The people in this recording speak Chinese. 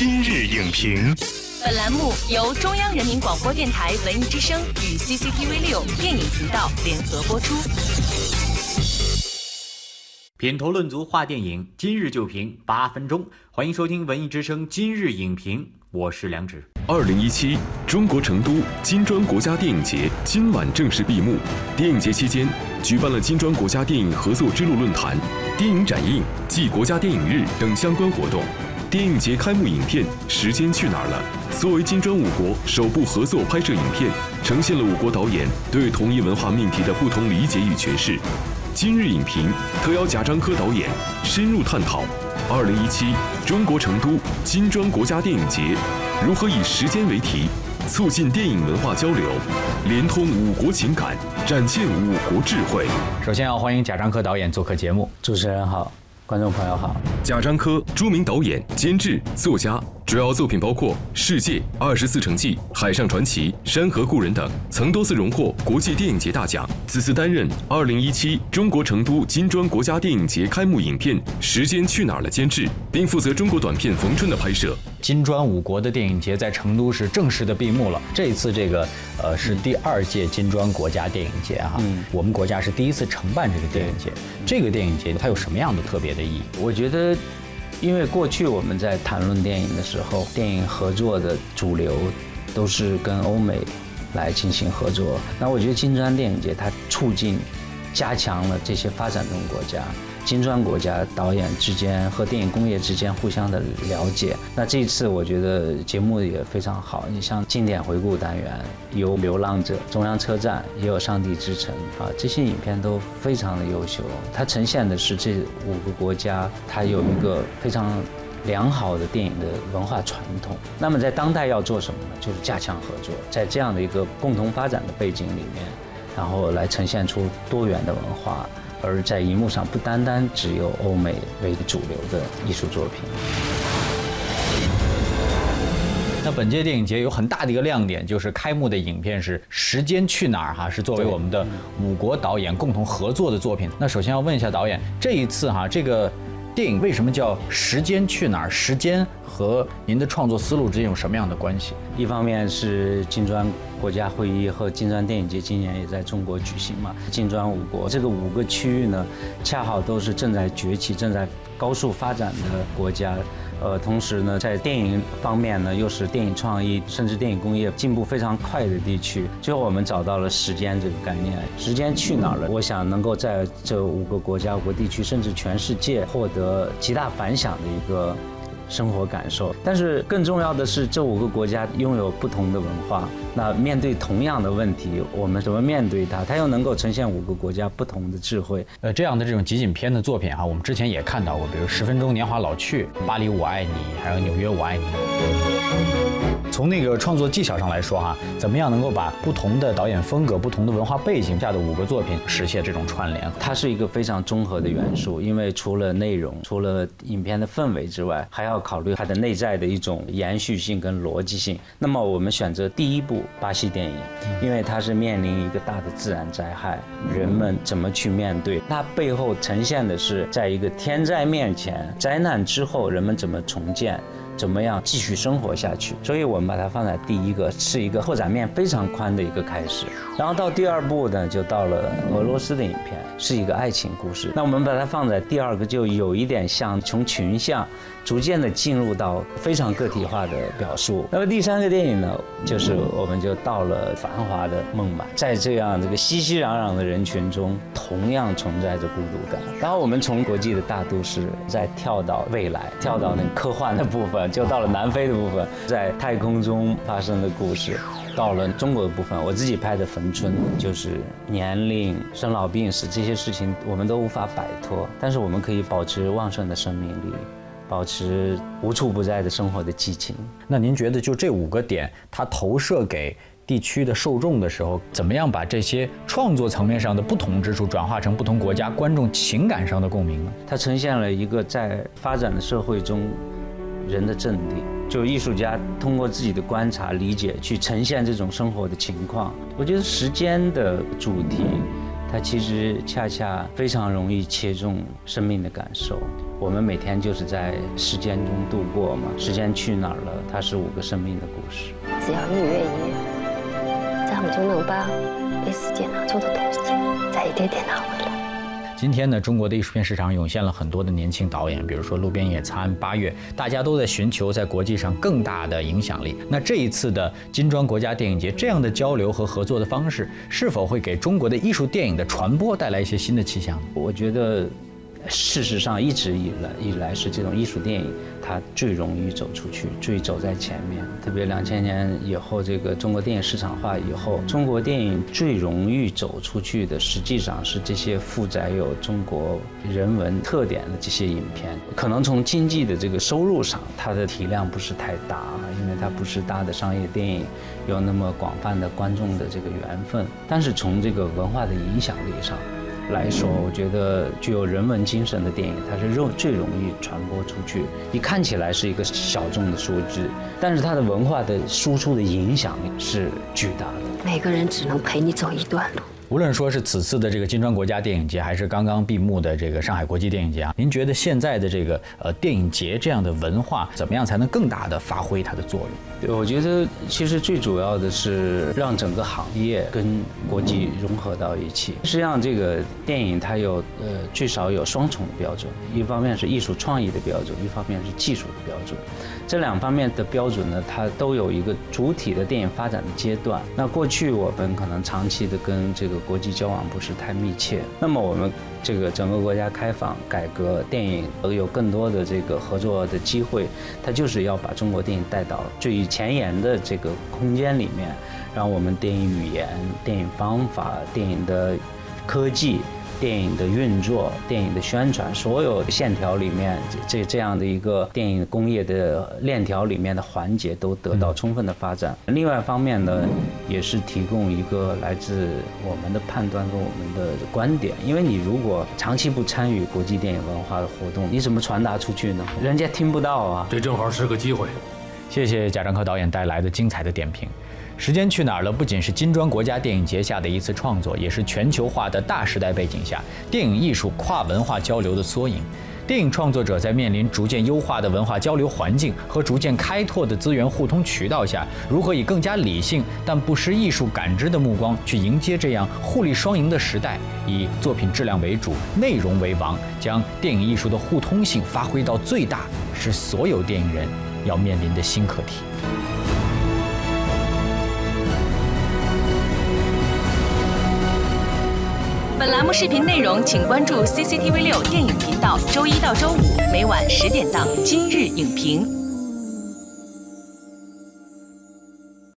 今日影评，本栏目由中央人民广播电台文艺之声与 CCTV 六电影频道联合播出。品头论足话电影，今日就评八分钟。欢迎收听文艺之声今日影评，我是梁植。二零一七中国成都金砖国家电影节今晚正式闭幕。电影节期间，举办了金砖国家电影合作之路论坛、电影展映暨国家电影日等相关活动。电影节开幕影片《时间去哪儿了》作为金砖五国首部合作拍摄影片，呈现了五国导演对同一文化命题的不同理解与诠释。今日影评特邀贾樟柯导演深入探讨二零一七中国成都金砖国家电影节如何以时间为题，促进电影文化交流，连通五国情感，展现五国智慧。首先要欢迎贾樟柯导演做客节目。主持人好，观众朋友好。贾樟柯，著名导演、监制、作家，主要作品包括《世界》《二十四城记》《海上传奇》《山河故人》等，曾多次荣获国际电影节大奖。此次担任2017中国成都金砖国家电影节开幕影片《时间去哪儿了》监制，并负责中国短片《逢春》的拍摄。金砖五国的电影节在成都是正式的闭幕了。这一次这个呃是第二届金砖国家电影节哈，嗯我们国家是第一次承办这个电影节。这个电影节它有什么样的特别的意义？我觉得，因为过去我们在谈论电影的时候，电影合作的主流都是跟欧美来进行合作。那我觉得金砖电影节它促进、加强了这些发展中国家。金砖国家导演之间和电影工业之间互相的了解。那这一次我觉得节目也非常好，你像经典回顾单元，有《流浪者》、中央车站，也有《上帝之城》啊，这些影片都非常的优秀。它呈现的是这五个国家，它有一个非常良好的电影的文化传统。那么在当代要做什么呢？就是加强合作，在这样的一个共同发展的背景里面，然后来呈现出多元的文化。而在荧幕上不单单只有欧美为主流的艺术作品。那本届电影节有很大的一个亮点，就是开幕的影片是《时间去哪儿》哈，是作为我们的五国导演共同合作的作品。那首先要问一下导演，这一次哈这个电影为什么叫《时间去哪儿》？时间和您的创作思路之间有什么样的关系？一方面是金砖国家会议和金砖电影节今年也在中国举行嘛，金砖五国这个五个区域呢，恰好都是正在崛起、正在高速发展的国家。呃，同时呢，在电影方面呢，又是电影创意甚至电影工业进步非常快的地区。最后我们找到了时间这个概念，时间去哪儿了？我想能够在这五个国家、五个地区，甚至全世界获得极大反响的一个。生活感受，但是更重要的是，这五个国家拥有不同的文化。那面对同样的问题，我们怎么面对它？它又能够呈现五个国家不同的智慧。呃，这样的这种集锦片的作品哈，我们之前也看到过，比如《十分钟年华老去》《巴黎我爱你》，还有《纽约我爱你》。从那个创作技巧上来说哈，怎么样能够把不同的导演风格、不同的文化背景下的五个作品实现这种串联？它是一个非常综合的元素，因为除了内容、除了影片的氛围之外，还要考虑它的内在的一种延续性跟逻辑性。那么我们选择第一部巴西电影，因为它是面临一个大的自然灾害，人们怎么去面对？它背后呈现的是在一个天灾面前、灾难之后，人们怎么重建。怎么样继续生活下去？所以我们把它放在第一个，是一个拓展面非常宽的一个开始。然后到第二部呢，就到了俄罗斯的影片，是一个爱情故事。那我们把它放在第二个，就有一点像从群像逐渐的进入到非常个体化的表述。那么第三个电影呢，就是我们就到了繁华的孟买，在这样这个熙熙攘攘的人群中，同样存在着孤独感。然后我们从国际的大都市再跳到未来，跳到那个科幻的部分。就到了南非的部分，在太空中发生的故事；到了中国的部分，我自己拍的《坟村》，就是年龄、生老病死这些事情，我们都无法摆脱，但是我们可以保持旺盛的生命力，保持无处不在的生活的激情。那您觉得，就这五个点，它投射给地区的受众的时候，怎么样把这些创作层面上的不同之处转化成不同国家观众情感上的共鸣呢？它呈现了一个在发展的社会中。人的阵地，就艺术家通过自己的观察、理解去呈现这种生活的情况。我觉得时间的主题，它其实恰恰非常容易切中生命的感受。我们每天就是在时间中度过嘛，时间去哪儿了？它是五个生命的故事。只要你愿意，咱们就能把给世界拿走的东西再一点点拿回来。今天呢，中国的艺术片市场涌现了很多的年轻导演，比如说路边野餐、八月，大家都在寻求在国际上更大的影响力。那这一次的金砖国家电影节这样的交流和合作的方式，是否会给中国的艺术电影的传播带来一些新的气象呢？我觉得。事实上，一直以来以来是这种艺术电影，它最容易走出去，最走在前面。特别两千年以后，这个中国电影市场化以后，中国电影最容易走出去的，实际上是这些负载有中国人文特点的这些影片。可能从经济的这个收入上，它的体量不是太大啊，因为它不是大的商业电影，有那么广泛的观众的这个缘分。但是从这个文化的影响力上，来说，我觉得具有人文精神的电影，它是肉最容易传播出去。你看起来是一个小众的数字，但是它的文化的输出的影响力是巨大的。每个人只能陪你走一段路。无论说是此次的这个金砖国家电影节，还是刚刚闭幕的这个上海国际电影节啊，您觉得现在的这个呃电影节这样的文化，怎么样才能更大的发挥它的作用？对，我觉得其实最主要的是让整个行业跟国际融合到一起。实际上，这个电影它有呃最少有双重的标准，一方面是艺术创意的标准，一方面是技术的标准。这两方面的标准呢，它都有一个主体的电影发展的阶段。那过去我们可能长期的跟这个国际交往不是太密切。那么我们这个整个国家开放改革，电影有更多的这个合作的机会，它就是要把中国电影带到最前沿的这个空间里面，让我们电影语言、电影方法、电影的科技。电影的运作、电影的宣传，所有线条里面，这这样的一个电影工业的链条里面的环节都得到充分的发展。另外一方面呢，也是提供一个来自我们的判断跟我们的观点。因为你如果长期不参与国际电影文化的活动，你怎么传达出去呢？人家听不到啊。这正好是个机会。谢谢贾樟柯导演带来的精彩的点评。时间去哪儿了？不仅是金砖国家电影节下的一次创作，也是全球化的大时代背景下电影艺术跨文化交流的缩影。电影创作者在面临逐渐优化的文化交流环境和逐渐开拓的资源互通渠道下，如何以更加理性但不失艺术感知的目光去迎接这样互利双赢的时代？以作品质量为主，内容为王，将电影艺术的互通性发挥到最大，是所有电影人要面临的新课题。本栏目视频内容，请关注 CCTV 六电影频道，周一到周五每晚十点档《今日影评》。